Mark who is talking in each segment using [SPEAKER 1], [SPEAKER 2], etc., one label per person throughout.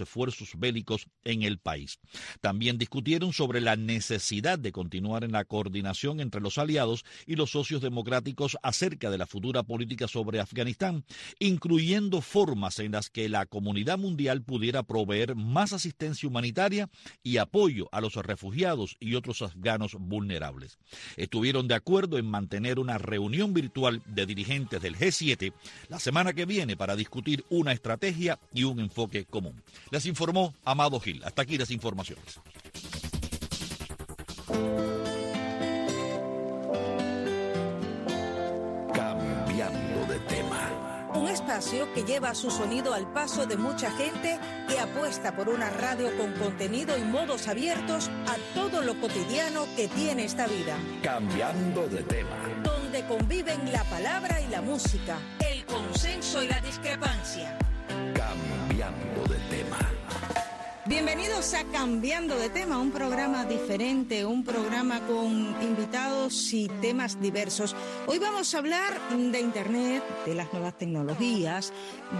[SPEAKER 1] esfuerzos bélicos en el país. También discutieron sobre la necesidad de continuar en la coordinación entre los aliados y los socios democráticos acerca de la futura política sobre Afganistán, incluyendo formas en las que la comunidad mundial pudiera proveer más asistencia humanitaria y apoyo a los refugiados y otros afganos vulnerables. Estuvieron de acuerdo en mantener una reunión virtual de dirigentes del G7 la semana que viene para discutir una estrategia y un enfoque común. Les informó Amado Gil. Hasta aquí las informaciones.
[SPEAKER 2] Cambiando de tema.
[SPEAKER 3] Un espacio que lleva su sonido al paso de mucha gente que apuesta por una radio con contenido y modos abiertos a todo lo cotidiano que tiene esta vida.
[SPEAKER 2] Cambiando de tema.
[SPEAKER 3] Donde conviven la palabra y la música, el consenso y la discrepancia.
[SPEAKER 2] Cambiando de tema.
[SPEAKER 3] Bienvenidos a Cambiando de tema, un programa diferente, un programa con invitados y temas diversos. Hoy vamos a hablar de Internet, de las nuevas tecnologías,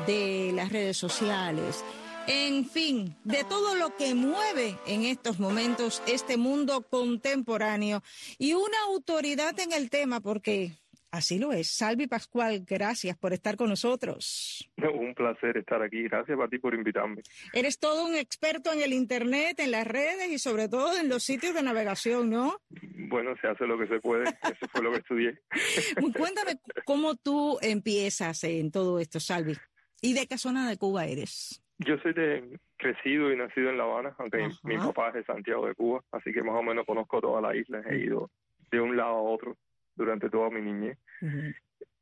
[SPEAKER 3] de las redes sociales, en fin, de todo lo que mueve en estos momentos este mundo contemporáneo y una autoridad en el tema, porque Así lo es. Salvi Pascual, gracias por estar con nosotros.
[SPEAKER 4] Un placer estar aquí. Gracias a ti por invitarme.
[SPEAKER 3] Eres todo un experto en el Internet, en las redes y sobre todo en los sitios de navegación, ¿no?
[SPEAKER 4] Bueno, se hace lo que se puede. Eso fue lo que estudié.
[SPEAKER 3] Cuéntame cómo tú empiezas en todo esto, Salvi. ¿Y de qué zona de Cuba eres?
[SPEAKER 4] Yo soy de crecido y nacido en La Habana, aunque mi papá es de Santiago de Cuba, así que más o menos conozco toda la isla. He ido de un lado a otro durante toda mi niñez.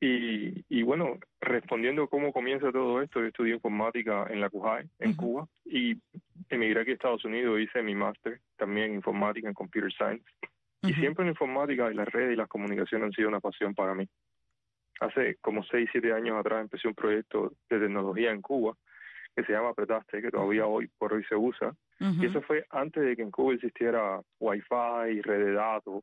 [SPEAKER 4] Y, y bueno, respondiendo cómo comienza todo esto, yo estudié informática en la CUJAI, en Cuba, y emigré aquí a Estados Unidos, hice mi máster también en informática, en computer science. Y siempre en informática y las redes y las comunicaciones han sido una pasión para mí. Hace como 6, 7 años atrás empecé un proyecto de tecnología en Cuba que se llama Apretaste, que todavía hoy por hoy se usa. Y eso fue antes de que en Cuba existiera Wi-Fi, red de datos,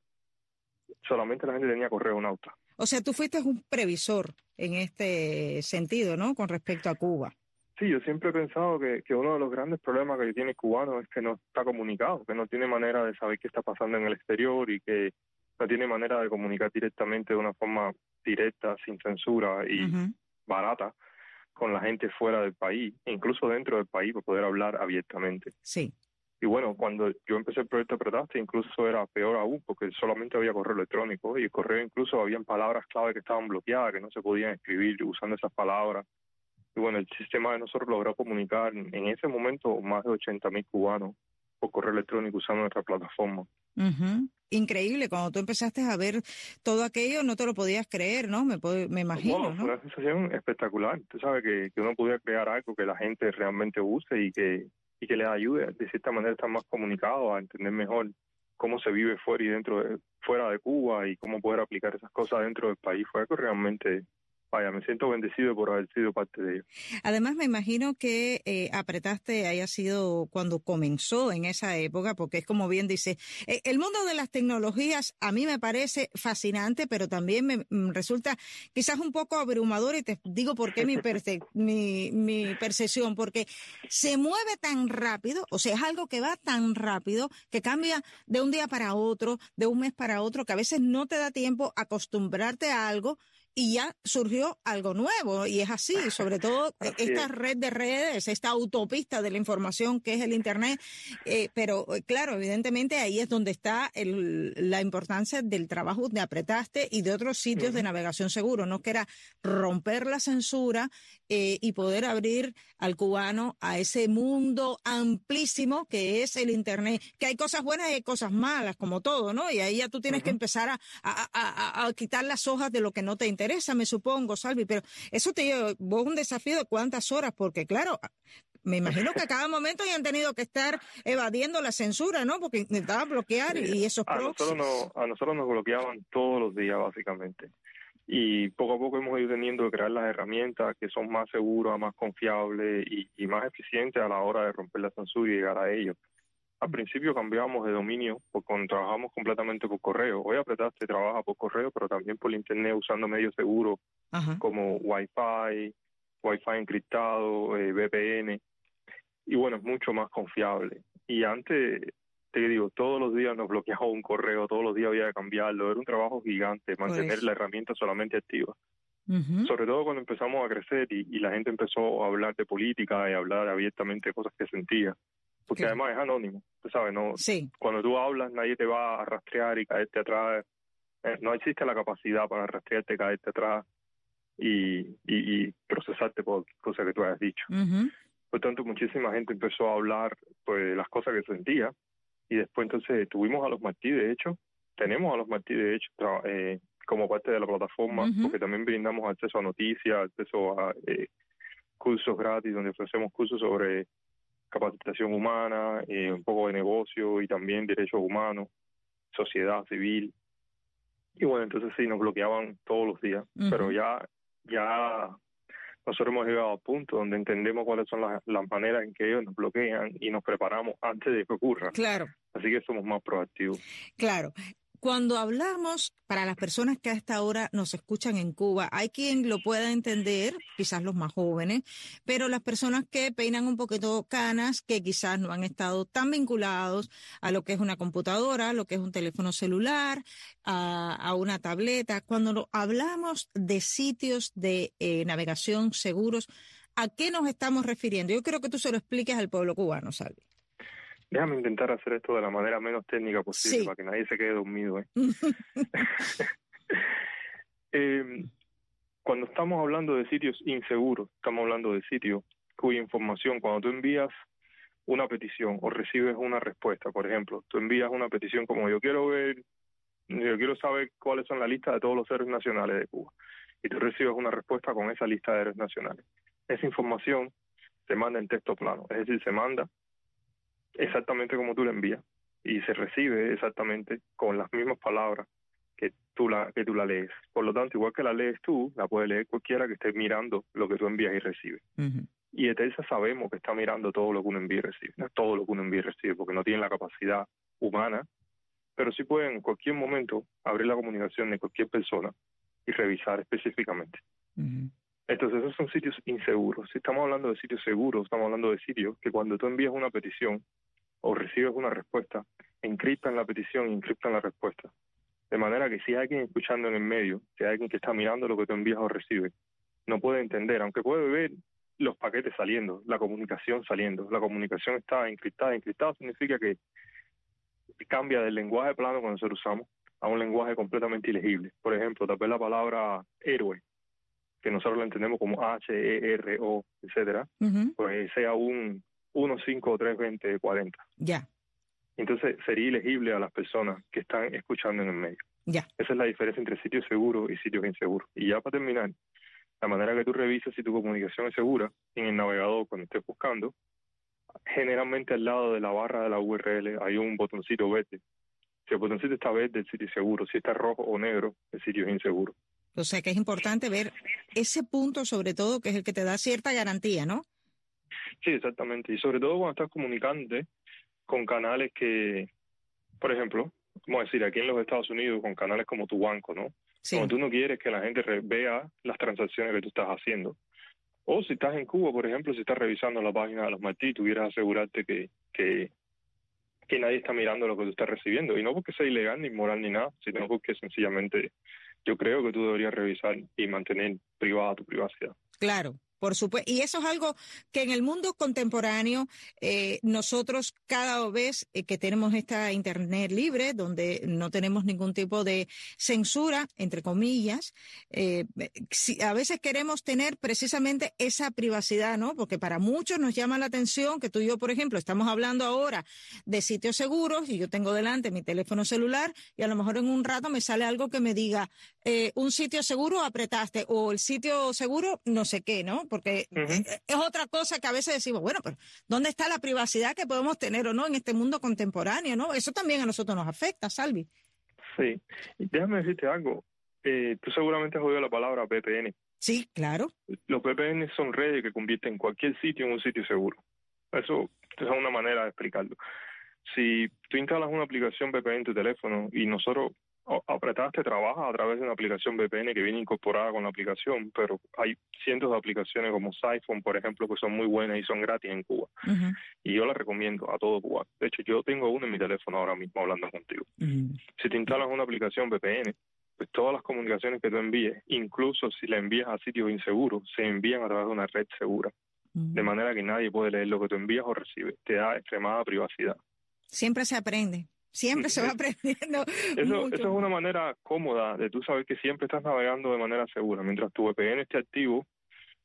[SPEAKER 4] solamente la gente tenía correo nauta.
[SPEAKER 3] O sea, tú fuiste un previsor en este sentido, ¿no? Con respecto a Cuba.
[SPEAKER 4] Sí, yo siempre he pensado que, que uno de los grandes problemas que tiene el cubano es que no está comunicado, que no tiene manera de saber qué está pasando en el exterior y que no tiene manera de comunicar directamente de una forma directa, sin censura y barata con la gente fuera del país, incluso dentro del país, para poder hablar abiertamente.
[SPEAKER 3] Sí.
[SPEAKER 4] Y bueno, cuando yo empecé el proyecto Pretaste, incluso era peor aún, porque solamente había correo electrónico y el correo incluso habían palabras clave que estaban bloqueadas, que no se podían escribir usando esas palabras. Y bueno, el sistema de nosotros logró comunicar en ese momento más de 80 mil cubanos por correo electrónico usando nuestra plataforma.
[SPEAKER 3] Increíble, cuando tú empezaste a ver todo aquello no te lo podías creer, ¿no? Me, me imagino, ¿no?
[SPEAKER 4] Fue una sensación espectacular. Tú sabes que, que uno podía crear algo que la gente realmente use y que y que les ayude de cierta manera a estar más comunicados, a entender mejor cómo se vive fuera y dentro de, fuera de Cuba y cómo poder aplicar esas cosas dentro del país. Fue algo realmente vaya, me siento bendecido por haber sido parte de ello.
[SPEAKER 3] Además, me imagino que eh, apretaste haya sido cuando comenzó en esa época, porque es como bien dice, eh, el mundo de las tecnologías a mí me parece fascinante, pero también me mm, resulta quizás un poco abrumador y te digo por qué mi, mi, mi percepción, porque se mueve tan rápido, o sea, es algo que va tan rápido que cambia de un día para otro, de un mes para otro, que a veces no te da tiempo acostumbrarte a algo y ya surgió algo nuevo y es así, sobre todo esta red de redes, esta autopista de la información que es el Internet, eh, pero eh, claro, evidentemente ahí es donde está el, la importancia del trabajo de Apretaste y de otros sitios de navegación seguro, ¿no? Que era romper la censura eh, y poder abrir al cubano a ese mundo amplísimo que es el Internet, que hay cosas buenas y hay cosas malas, como todo, ¿no? Y ahí ya tú tienes que empezar a, a, a quitar las hojas de lo que no te interesa interesa, me supongo, Salvi, pero eso te lleva vos un desafío de cuántas horas, porque claro, me imagino que a cada momento hayan tenido que estar evadiendo la censura, ¿no? Porque intentaban bloquear y esos
[SPEAKER 4] a nosotros, no, a nosotros nos bloqueaban todos los días, básicamente. Y poco a poco hemos ido teniendo que crear las herramientas que son más seguras, más confiables y, y más eficientes a la hora de romper la censura y llegar a ellos. Al principio cambiamos de dominio porque trabajamos completamente por correo. Hoy Apretaste trabaja por correo, pero también por internet usando medios seguros como Wi-Fi, Wi-Fi encriptado, eh, VPN. y bueno, es mucho más confiable. Y antes, te digo, todos los días nos bloqueaba un correo, todos los días había que cambiarlo, era un trabajo gigante mantener la herramienta solamente activa. Sobre todo cuando empezamos a crecer y, la gente empezó a hablar de política y a hablar abiertamente de cosas que sentía. Porque además es anónimo, tú sabes, no cuando tú hablas nadie te va a rastrear y caerte atrás. Eh, no existe la capacidad para rastrearte, caerte atrás y, y, procesarte por cosas que tú hayas dicho. Por tanto, muchísima gente empezó a hablar pues, de las cosas que sentía y después entonces tuvimos a los Martí, de hecho, tenemos a los Martí, de hecho, eh, como parte de la plataforma, porque también brindamos acceso a noticias, acceso a eh, cursos gratis, donde ofrecemos cursos sobre capacitación humana, eh, un poco de negocio y también derechos humanos, sociedad civil. Y bueno, entonces sí, nos bloqueaban todos los días, pero ya, ya nosotros hemos llegado a punto donde entendemos cuáles son las, las, maneras en que ellos nos bloquean y nos preparamos antes de que ocurra.
[SPEAKER 3] Claro.
[SPEAKER 4] Así que somos más proactivos.
[SPEAKER 3] Claro. Cuando hablamos, para las personas que a esta hora nos escuchan en Cuba, hay quien lo pueda entender, quizás los más jóvenes, pero las personas que peinan un poquito canas, que quizás no han estado tan vinculados a lo que es una computadora, a lo que es un teléfono celular, a, una tableta, cuando hablamos de sitios de eh, navegación seguros, ¿a qué nos estamos refiriendo? Yo creo que tú se lo expliques al pueblo cubano, Salvi.
[SPEAKER 4] Déjame intentar hacer esto de la manera menos técnica posible para que nadie se quede dormido. ¿eh? Em, cuando estamos hablando de sitios inseguros, estamos hablando de sitios cuya información, cuando tú envías una petición o recibes una respuesta, por ejemplo, tú envías una petición como yo quiero ver, yo quiero saber cuáles son la lista de todos los héroes nacionales de Cuba, y tú recibes una respuesta con esa lista de héroes nacionales. Esa información se manda en texto plano, es decir, se manda exactamente como tú la envías y se recibe exactamente con las mismas palabras que tú la que tú la lees. Por lo tanto, igual que la lees tú, la puede leer cualquiera que esté mirando lo que tú envías y recibe. Y de esa sabemos que está mirando todo lo que uno envía y recibe, no todo lo que uno envía y recibe, porque no tienen la capacidad humana, pero sí pueden en cualquier momento abrir la comunicación de cualquier persona y revisar específicamente. Entonces, esos son sitios inseguros. Si estamos hablando de sitios seguros, estamos hablando de sitios que cuando tú envías una petición o recibes una respuesta, encriptan la petición y encriptan la respuesta. De manera que si hay alguien escuchando en el medio, si hay alguien que está mirando lo que tú envías o recibes, no puede entender, aunque puede ver los paquetes saliendo, la comunicación saliendo. La comunicación está encriptada. Encriptado significa que cambia del lenguaje plano cuando nosotros usamos a un lenguaje completamente ilegible. Por ejemplo, tal vez la palabra héroe, que nosotros lo entendemos como H, E, R, O, etcétera, pues sea un 1, 5, 3, 20, 40.
[SPEAKER 3] Ya.
[SPEAKER 4] Entonces sería ilegible a las personas que están escuchando en el medio.
[SPEAKER 3] Ya.
[SPEAKER 4] Esa es la diferencia entre sitios seguros y sitios inseguros. Y ya para terminar, la manera que tú revisas si tu comunicación es segura en el navegador cuando estés buscando, generalmente al lado de la barra de la URL hay un botoncito verde. Si el botoncito está verde, el sitio es seguro. Si está rojo o negro, el sitio es inseguro.
[SPEAKER 3] O sea que es importante ver ese punto, sobre todo, que es el que te da cierta garantía, ¿no?
[SPEAKER 4] Sí, exactamente. Y sobre todo cuando estás comunicando con canales que, por ejemplo, vamos a decir, aquí en los Estados Unidos, con canales como tu banco, ¿no? Sí. Cuando tú no quieres que la gente vea las transacciones que tú estás haciendo. O si estás en Cuba, por ejemplo, si estás revisando la página de los Martí, tuvieras asegurarte que, que, que nadie está mirando lo que tú estás recibiendo. Y no porque sea ilegal, ni inmoral, ni nada, sino porque sencillamente yo creo que tú deberías revisar y mantener privada tu privacidad.
[SPEAKER 3] Claro, por supuesto. Y eso es algo que en el mundo contemporáneo eh, nosotros cada vez eh, que tenemos esta Internet libre, donde no tenemos ningún tipo de censura, entre comillas, eh, a veces queremos tener precisamente esa privacidad, ¿no? Porque para muchos nos llama la atención que tú y yo, por ejemplo, estamos hablando ahora de sitios seguros y yo tengo delante mi teléfono celular y a lo mejor en un rato me sale algo que me diga un sitio seguro apretaste o el sitio seguro no sé qué, ¿no? Porque es otra cosa que a veces decimos, bueno, pero ¿dónde está la privacidad que podemos tener o no en este mundo contemporáneo? ¿no? Eso también a nosotros nos afecta, Salvi.
[SPEAKER 4] Sí, déjame decirte algo. Eh, tú seguramente has oído la palabra VPN.
[SPEAKER 3] Sí, claro.
[SPEAKER 4] Los VPN son redes que convierten cualquier sitio en un sitio seguro. Eso es una manera de explicarlo. Si tú instalas una aplicación VPN en tu teléfono y nosotros apretaste trabaja a través de una aplicación VPN que viene incorporada con la aplicación, pero hay cientos de aplicaciones como Siphon, por ejemplo, que son muy buenas y son gratis en Cuba. Y yo las recomiendo a todo Cuba. De hecho, yo tengo una en mi teléfono ahora mismo hablando contigo. Si te instalas una aplicación VPN, pues todas las comunicaciones que tú envíes, incluso si la envías a sitios inseguros, se envían a través de una red segura. De manera que nadie puede leer lo que tú envías o recibes. Te da extremada privacidad.
[SPEAKER 3] Siempre se aprende. Siempre se va aprendiendo.
[SPEAKER 4] Eso, eso, es una manera cómoda de tú saber que siempre estás navegando de manera segura. Mientras tu VPN esté activo,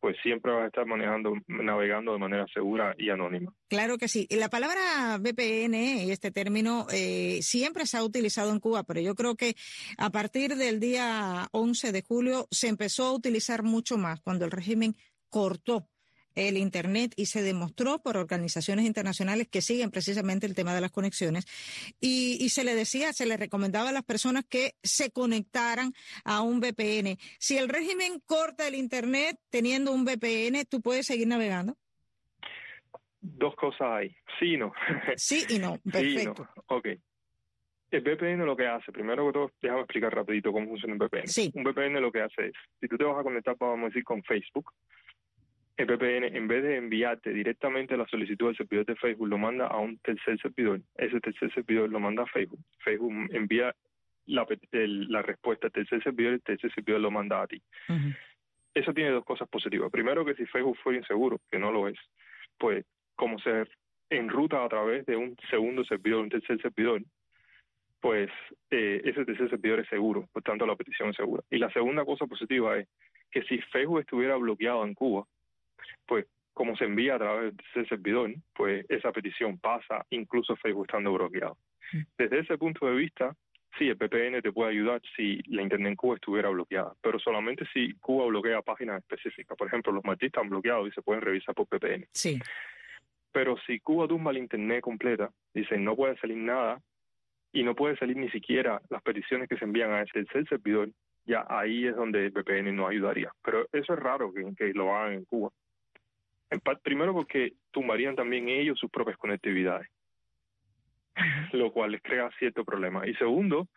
[SPEAKER 4] pues siempre vas a estar manejando, navegando de manera segura y anónima.
[SPEAKER 3] Claro que sí. La palabra VPN y este término eh, siempre se ha utilizado en Cuba, pero yo creo que a partir del día 11 de julio se empezó a utilizar mucho más cuando el régimen cortó el Internet y se demostró por organizaciones internacionales que siguen precisamente el tema de las conexiones y, se le decía, se le recomendaba a las personas que se conectaran a un VPN. Si el régimen corta el Internet teniendo un VPN, ¿tú puedes seguir navegando?
[SPEAKER 4] Dos cosas hay, sí y no.
[SPEAKER 3] Sí y no, perfecto.
[SPEAKER 4] Ok. El VPN lo que hace, primero que todo, déjame explicar rapidito cómo funciona un VPN.
[SPEAKER 3] Sí.
[SPEAKER 4] Un VPN lo que hace es, si tú te vas a conectar, vamos a decir, con Facebook, el VPN, en vez de enviarte directamente la solicitud del servidor de Facebook, lo manda a un tercer servidor. Ese tercer servidor lo manda a Facebook. Facebook envía la, la respuesta al tercer servidor y el tercer servidor lo manda a ti. Eso tiene dos cosas positivas. Primero, que si Facebook fuera inseguro, que no lo es, pues como se enruta a través de un segundo servidor, un tercer servidor, pues eh, ese tercer servidor es seguro, por tanto la petición es segura. Y la segunda cosa positiva es que si Facebook estuviera bloqueado en Cuba, pues como se envía a través de ese servidor, pues esa petición pasa incluso Facebook estando bloqueado. Mm. Desde ese punto de vista, sí, el VPN te puede ayudar si la Internet en Cuba estuviera bloqueada, pero solamente si Cuba bloquea páginas específicas. Por ejemplo, los martistas están bloqueados y se pueden revisar por VPN.
[SPEAKER 3] Sí.
[SPEAKER 4] Pero si Cuba tumba la Internet completa, dicen no puede salir nada y no puede salir ni siquiera las peticiones que se envían a ese servidor, ya ahí es donde el VPN nos ayudaría. Pero eso es raro que, que lo hagan en Cuba primero porque tumbarían también ellos sus propias conectividades, lo cual les crea cierto problema. Y segundo,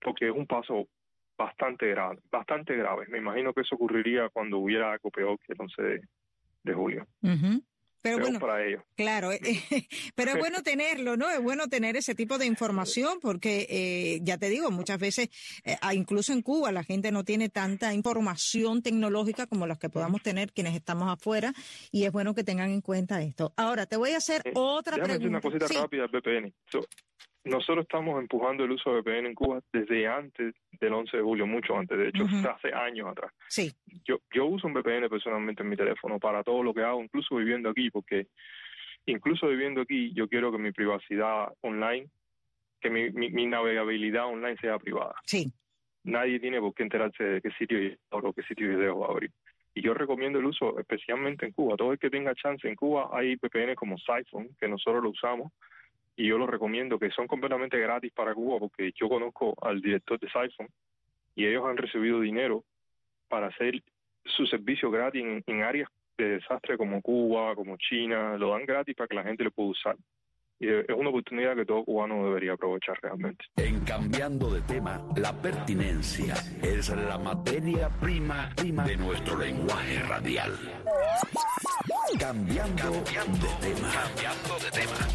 [SPEAKER 4] porque es un paso bastante grave, bastante grave. Me imagino que eso ocurriría cuando hubiera algo peor que el 11 de, julio.
[SPEAKER 3] Pero bueno, claro, eh, pero es bueno tenerlo, ¿no? Es bueno tener ese tipo de información porque, eh, ya te digo, muchas veces, eh, incluso en Cuba, la gente no tiene tanta información tecnológica como las que podamos tener quienes estamos afuera y es bueno que tengan en cuenta esto. Ahora, te voy a hacer otra pregunta.
[SPEAKER 4] una cosita rápida, VPN nosotros estamos empujando el uso de VPN en Cuba desde antes del 11 de julio, mucho antes, de hecho, hace años atrás.
[SPEAKER 3] Sí.
[SPEAKER 4] Yo, yo uso un VPN personalmente en mi teléfono para todo lo que hago, incluso viviendo aquí, porque incluso viviendo aquí, yo quiero que mi privacidad online, que mi, mi, navegabilidad online sea privada.
[SPEAKER 3] Sí.
[SPEAKER 4] Nadie tiene por qué enterarse de qué sitio o qué sitio va a abrir. Y yo recomiendo el uso, especialmente en Cuba. Todo el que tenga chance en Cuba, hay VPN como Siphon, que nosotros lo usamos y yo lo recomiendo, que son completamente gratis para Cuba, porque yo conozco al director de Siphon y ellos han recibido dinero para hacer su servicio gratis en, áreas de desastre como Cuba, como China, lo dan gratis para que la gente lo pueda usar. Y es una oportunidad que todo cubano debería aprovechar realmente.
[SPEAKER 2] En cambiando de tema, la pertinencia es la materia prima, prima de nuestro lenguaje radial. Cambiando, de tema. Cambiando de tema.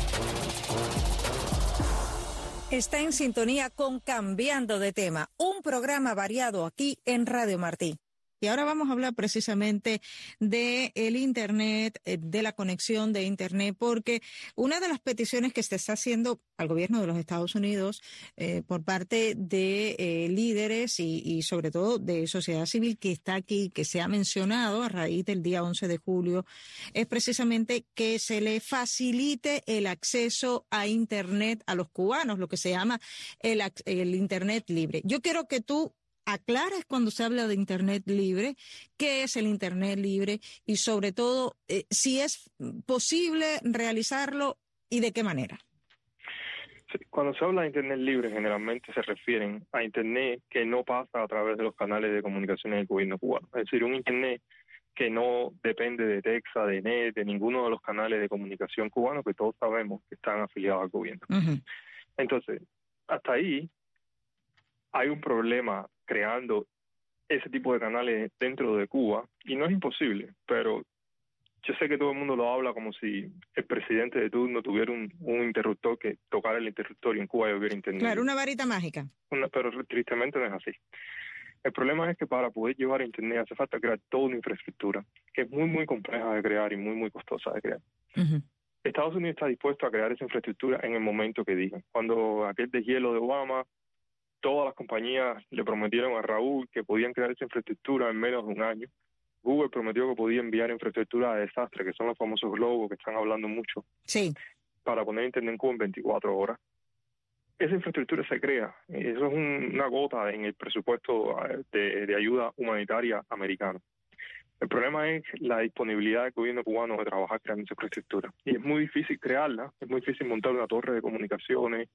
[SPEAKER 3] Está en sintonía con Cambiando de tema, un programa variado aquí en Radio Martí. Y ahora vamos a hablar precisamente de el Internet, eh, de la conexión de Internet, porque una de las peticiones que se está haciendo al gobierno de los Estados Unidos eh, por parte de eh, líderes y, sobre todo de sociedad civil que está aquí, que se ha mencionado a raíz del día 11 de julio, es precisamente que se le facilite el acceso a Internet a los cubanos, lo que se llama el, el Internet libre. Yo quiero que tú aclares cuando se habla de Internet libre, qué es el Internet libre y sobre todo eh, si es posible realizarlo y de qué manera.
[SPEAKER 4] Cuando se habla de Internet libre, generalmente se refieren a Internet que no pasa a través de los canales de comunicación del gobierno cubano. Es decir, un Internet que no depende de Texas, de NET, de ninguno de los canales de comunicación cubanos que todos sabemos que están afiliados al gobierno. Entonces, hasta ahí hay un problema creando ese tipo de canales dentro de Cuba y no es imposible, pero yo sé que todo el mundo lo habla como si el presidente de turno tuviera un, interruptor que tocara el interruptor y en Cuba hubiera internet.
[SPEAKER 3] Claro, una varita mágica.
[SPEAKER 4] pero tristemente no es así. El problema es que para poder llevar internet hace falta crear toda una infraestructura que es muy, muy compleja de crear y muy, muy costosa de crear. Estados Unidos está dispuesto a crear esa infraestructura en el momento que digan. Cuando aquel deshielo de Obama, todas las compañías le prometieron a Raúl que podían crear esa infraestructura en menos de un año. Google prometió que podía enviar infraestructura de desastre, que son los famosos globos que están hablando mucho,
[SPEAKER 3] sí.
[SPEAKER 4] para poner internet en Cuba en 24 horas. Esa infraestructura se crea. Eso es una gota en el presupuesto eh, de, de ayuda humanitaria americano. El problema es la disponibilidad del gobierno cubano de trabajar creando esa infraestructura. Y es muy difícil crearla, es muy difícil montar una torre de comunicaciones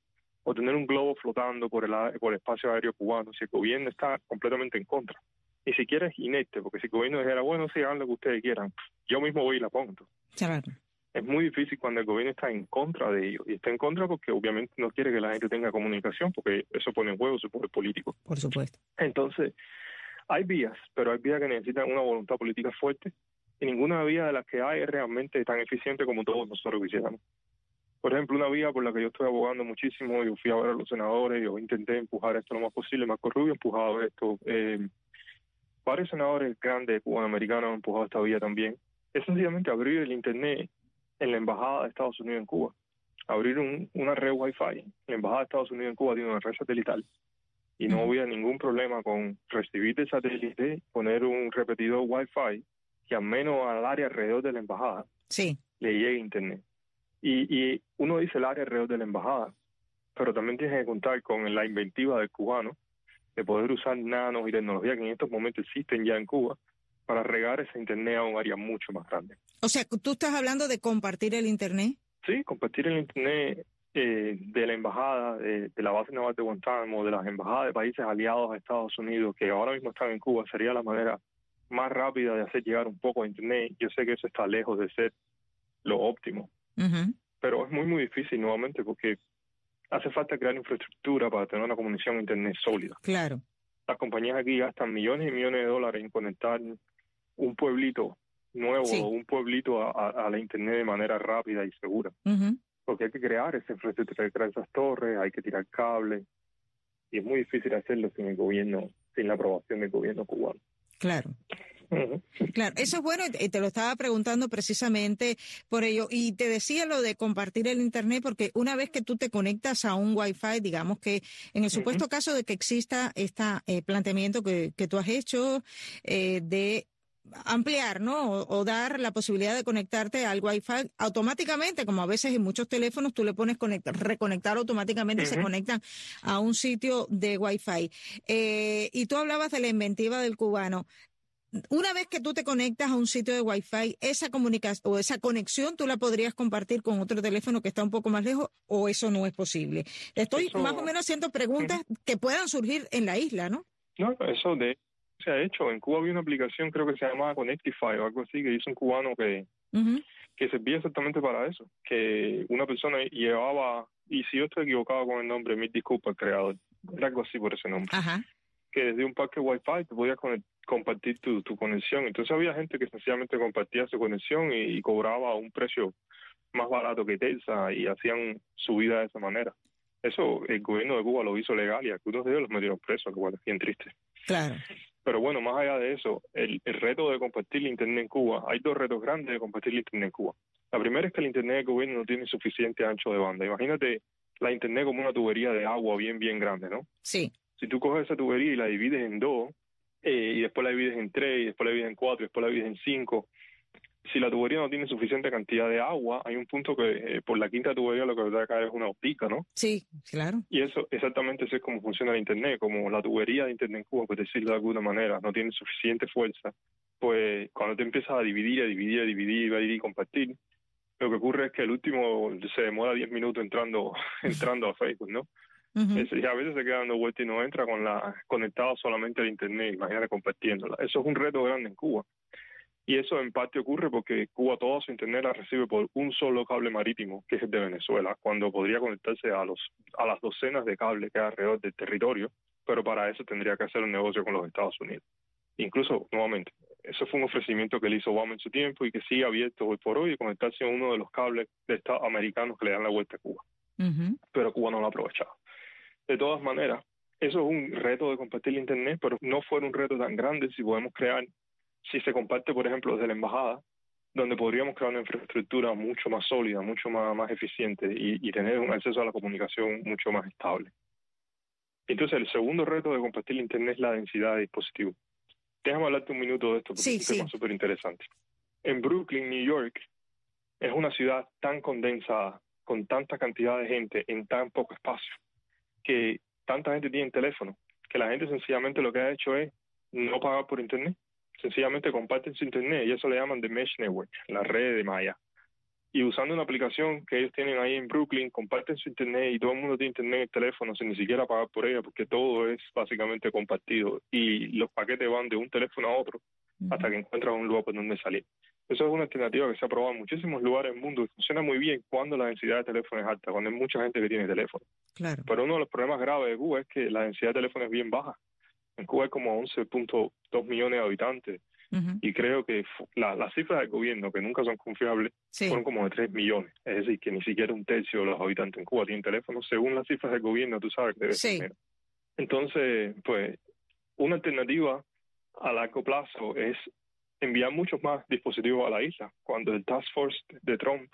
[SPEAKER 4] o tener un globo flotando por el, por el espacio aéreo cubano si el gobierno está completamente en contra. Ni siquiera es inerte, porque si el gobierno dijera, bueno, sí, hagan lo que ustedes quieran, yo mismo voy y la pongo. Es muy difícil cuando el gobierno está en contra de ello. Y está en contra porque obviamente no quiere que la gente tenga comunicación, porque eso pone en juego su poder político.
[SPEAKER 3] Por supuesto.
[SPEAKER 4] Entonces, hay vías, pero hay vías que necesitan una voluntad política fuerte y ninguna vía de las que hay es realmente tan eficiente como todos nosotros quisiéramos. Por ejemplo, una vía por la que yo estoy abogando muchísimo, yo fui a ver a los senadores, yo intenté empujar esto lo más posible, Marco Rubio empujado esto, eh, varios senadores grandes cubanoamericanos han empujado esta vía también, es sencillamente abrir el Internet en la Embajada de Estados Unidos en Cuba, abrir una red Wi-Fi. La Embajada de Estados Unidos en Cuba tiene una red satelital y no hubiera ningún problema con recibir de satélite, poner un repetidor Wi-Fi que al menos al área alrededor de la embajada
[SPEAKER 3] sí.
[SPEAKER 4] le llegue internet. Y, y uno dice el área alrededor de la embajada, pero también tienes que contar con la inventiva del cubano de poder usar nanos y tecnología que en estos momentos existen ya en Cuba para regar ese internet a un área mucho más grande.
[SPEAKER 3] O sea, tú estás hablando de compartir el internet.
[SPEAKER 4] Sí, compartir el internet eh, de la embajada, de, la base naval de Guantánamo, de las embajadas de países aliados a Estados Unidos que ahora mismo están en Cuba, sería la manera más rápida de hacer llegar un poco a Internet. Yo sé que eso está lejos de ser lo óptimo, pero es muy, muy difícil nuevamente porque hace falta crear infraestructura para tener una comunicación Internet sólida.
[SPEAKER 3] Claro.
[SPEAKER 4] Las compañías aquí gastan millones y millones de dólares en conectar un pueblito nuevo o un pueblito a, la Internet de manera rápida y segura porque hay que crear esa infraestructura, hay que crear esas torres, hay que tirar cables, y es muy difícil hacerlo sin el gobierno, sin la aprobación del gobierno cubano.
[SPEAKER 3] Claro. Claro, eso es bueno y te lo estaba preguntando precisamente por ello. Y te decía lo de compartir el Internet, porque una vez que tú te conectas a un Wi-Fi, digamos que en el supuesto caso de que exista este planteamiento que, que tú has hecho eh, de ampliar, ¿no? O, dar la posibilidad de conectarte al Wi-Fi automáticamente, como a veces en muchos teléfonos tú le pones conectar, reconectar automáticamente se conectan a un sitio de Wi-Fi. Eh, y tú hablabas de la inventiva del cubano. Una vez que tú te conectas a un sitio de Wi-Fi, esa comunicación o esa conexión tú la podrías compartir con otro teléfono que está un poco más lejos o eso no es posible. Estoy más o menos haciendo preguntas que puedan surgir en la isla, ¿no?
[SPEAKER 4] No, eso de se ha hecho. En Cuba había una aplicación, creo que se llamaba Connectify o algo así, que hizo un cubano que, que servía exactamente para eso. Que una persona llevaba, y si yo estoy equivocado con el nombre, mil disculpas creador, era algo así por ese nombre. Que desde un parque Wi-Fi te podías compartir tu, tu conexión. Entonces había gente que sencillamente compartía su conexión y, cobraba un precio más barato que Telsa y hacían su vida de esa manera. Eso el gobierno de Cuba lo hizo legal y algunos de ellos los metieron presos, lo cual es bien triste.
[SPEAKER 3] Claro.
[SPEAKER 4] Pero bueno, más allá de eso, el, reto de compartir el Internet en Cuba, hay dos retos grandes de compartir el Internet en Cuba. La primera es que el Internet del gobierno no tiene suficiente ancho de banda. Imagínate la Internet como una tubería de agua bien, bien grande, ¿no?
[SPEAKER 3] Sí.
[SPEAKER 4] Si tú coges esa tubería y la divides en dos, eh, y después la divides en tres, y después la divides en cuatro, y después la divides en cinco, si la tubería no tiene suficiente cantidad de agua, hay un punto que eh, por la quinta tubería lo que va a caer es una optica, ¿no?
[SPEAKER 3] Sí, claro.
[SPEAKER 4] Y eso exactamente es como funciona el Internet, como la tubería de Internet en Cuba, por decirlo de alguna manera, no tiene suficiente fuerza, pues cuando te empiezas a dividir, a dividir, a dividir, a dividir y compartir, lo que ocurre es que el último se demora 10 minutos entrando entrando a Facebook, ¿no? Y a veces se queda dando vuelta y no entra con la conectado solamente al internet, imagínate compartiéndola. Eso es un reto grande en Cuba. Y eso en parte ocurre porque Cuba toda su internet la recibe por un solo cable marítimo, que es el de Venezuela, cuando podría conectarse a los a las docenas de cables que hay alrededor del territorio pero para eso tendría que hacer un negocio con los Estados Unidos. Incluso, nuevamente, eso fue un ofrecimiento que le hizo Obama en su tiempo y que sigue abierto hoy por hoy y conectarse a uno de los cables de Estados americanos que le dan la vuelta a Cuba. Pero Cuba no lo ha aprovechado. De todas maneras, eso es un reto de compartir el Internet, pero no fuera un reto tan grande si podemos crear, si se comparte, por ejemplo, desde la embajada, donde podríamos crear una infraestructura mucho más sólida, mucho más, más eficiente y, y tener un acceso a la comunicación mucho más estable. Entonces, el segundo reto de compartir el Internet es la densidad de dispositivos. Déjame hablarte un minuto de esto porque es un tema súper interesante. En Brooklyn, New York, es una ciudad tan condensada, con tanta cantidad de gente en tan poco espacio, que tanta gente tiene teléfono, que la gente sencillamente lo que ha hecho es no pagar por Internet. Sencillamente comparten su Internet y eso le llaman The Mesh Network, la red de Maya y usando una aplicación que ellos tienen ahí en Brooklyn, comparten su internet y todo el mundo tiene internet en el teléfono sin ni siquiera pagar por ella, porque todo es básicamente compartido y los paquetes van de un teléfono a otro hasta que encuentras un lugar por donde salir. Eso es una alternativa que se ha probado en muchísimos lugares del mundo y funciona muy bien cuando la densidad de teléfono es alta, cuando hay mucha gente que tiene teléfono.
[SPEAKER 3] Claro.
[SPEAKER 4] Pero uno de los problemas graves de Cuba es que la densidad de teléfono es bien baja. En Cuba hay como 11.2 millones de habitantes y creo que las cifras del gobierno, que nunca son confiables, fueron como de 3 millones. Es decir, que ni siquiera un tercio de los habitantes en Cuba tienen teléfono. Según las cifras del gobierno, tú sabes que debe ser Entonces, pues, una alternativa a largo plazo es enviar muchos más dispositivos a la isla. Cuando el Task Force de Trump,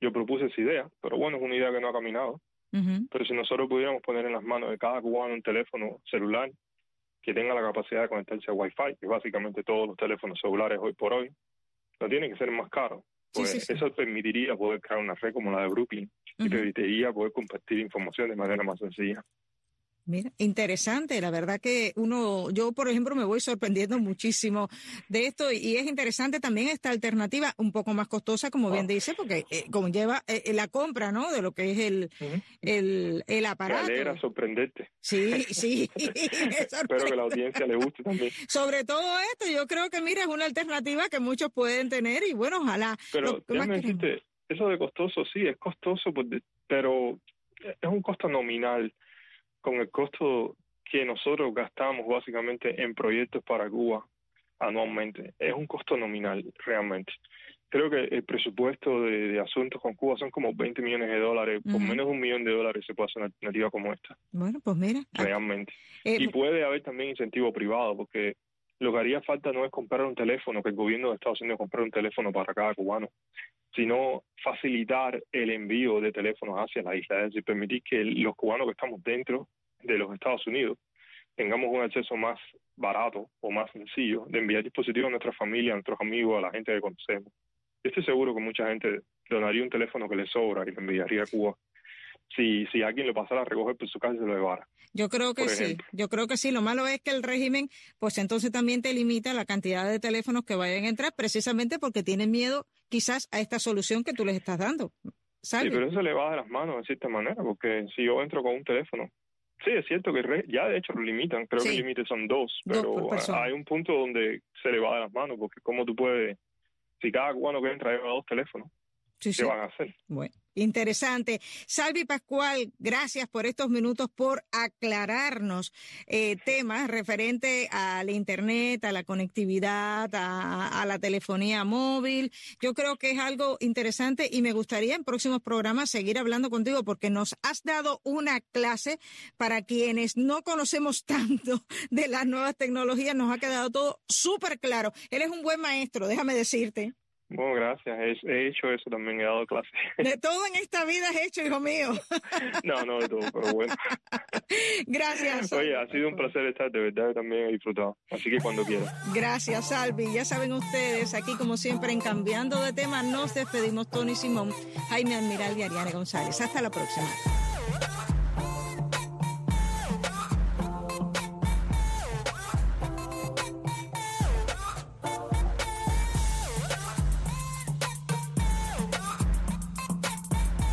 [SPEAKER 4] yo propuse esa idea, pero bueno, es una idea que no ha caminado. Pero si nosotros pudiéramos poner en las manos de cada cubano un teléfono celular que tenga la capacidad de conectarse a Wi-Fi, que básicamente todos los teléfonos celulares hoy por hoy, no tienen que ser más caros. Pues eso permitiría poder crear una red como la de Brooklyn y permitiría poder compartir información de manera más sencilla.
[SPEAKER 3] Mira, interesante, la verdad que uno, yo por ejemplo me voy sorprendiendo muchísimo de esto y es interesante también esta alternativa un poco más costosa, como bien dice, porque eh, conlleva eh, la compra, ¿no? De lo que es el, el, el, aparato. Me
[SPEAKER 4] alegra sorprenderte.
[SPEAKER 3] Sí, sí.
[SPEAKER 4] Espero que la audiencia le guste también.
[SPEAKER 3] Sobre todo esto, yo creo que mira, es una alternativa que muchos pueden tener y bueno, ojalá.
[SPEAKER 4] Pero déjame decirte, eso de costoso sí, es costoso, pues, pero es un costo nominal con el costo que nosotros gastamos básicamente en proyectos para Cuba anualmente. Es un costo nominal realmente. Creo que el presupuesto de, asuntos con Cuba son como 20 millones de dólares. Por menos de un millón de dólares se puede hacer una alternativa como esta.
[SPEAKER 3] Bueno, pues mira.
[SPEAKER 4] Realmente. Eh, y puede haber también incentivo privado, porque lo que haría falta no es comprar un teléfono, que el gobierno de Estados Unidos compre un teléfono para cada cubano, sino facilitar el envío de teléfonos hacia la isla, es decir, permitir que los cubanos que estamos dentro de los Estados Unidos tengamos un acceso más barato o más sencillo de enviar dispositivos a nuestra familia, a nuestros amigos, a la gente que conocemos. Estoy seguro que mucha gente donaría un teléfono que le sobra y lo enviaría a Cuba si, si alguien lo pasara a recoger por su casa y se lo llevara.
[SPEAKER 3] Yo creo que sí, yo creo que sí. Lo malo es que el régimen, pues entonces también te limita la cantidad de teléfonos que vayan a entrar, precisamente porque tienen miedo quizás a esta solución que tú les estás dando.
[SPEAKER 4] Sí, pero eso le va de las manos de cierta manera, porque si yo entro con un teléfono, sí, es cierto que ya de hecho lo limitan, creo que el límite son dos, pero hay un punto donde se le va de las manos, porque como tú puedes, si cada cubano que entra lleva dos teléfonos, ¿qué van a hacer?
[SPEAKER 3] Bueno. Interesante. Salvi Pascual, gracias por estos minutos, por aclararnos eh, temas referentes al Internet, a la conectividad, a, la telefonía móvil. Yo creo que es algo interesante y me gustaría en próximos programas seguir hablando contigo porque nos has dado una clase para quienes no conocemos tanto de las nuevas tecnologías. Nos ha quedado todo súper claro. Eres un buen maestro, déjame decirte.
[SPEAKER 4] Bueno, gracias. He, hecho eso también, he dado clases.
[SPEAKER 3] De todo en esta vida has hecho, hijo mío.
[SPEAKER 4] no, no de todo, pero bueno.
[SPEAKER 3] Gracias.
[SPEAKER 4] Oye, ha sido un placer estar, de verdad también he disfrutado. Así que cuando quieras.
[SPEAKER 3] Gracias, Salvi. Ya saben ustedes, aquí como siempre en Cambiando de Tema, nos despedimos Tony Simón, Jaime Admiral y Ariane González. Hasta la próxima.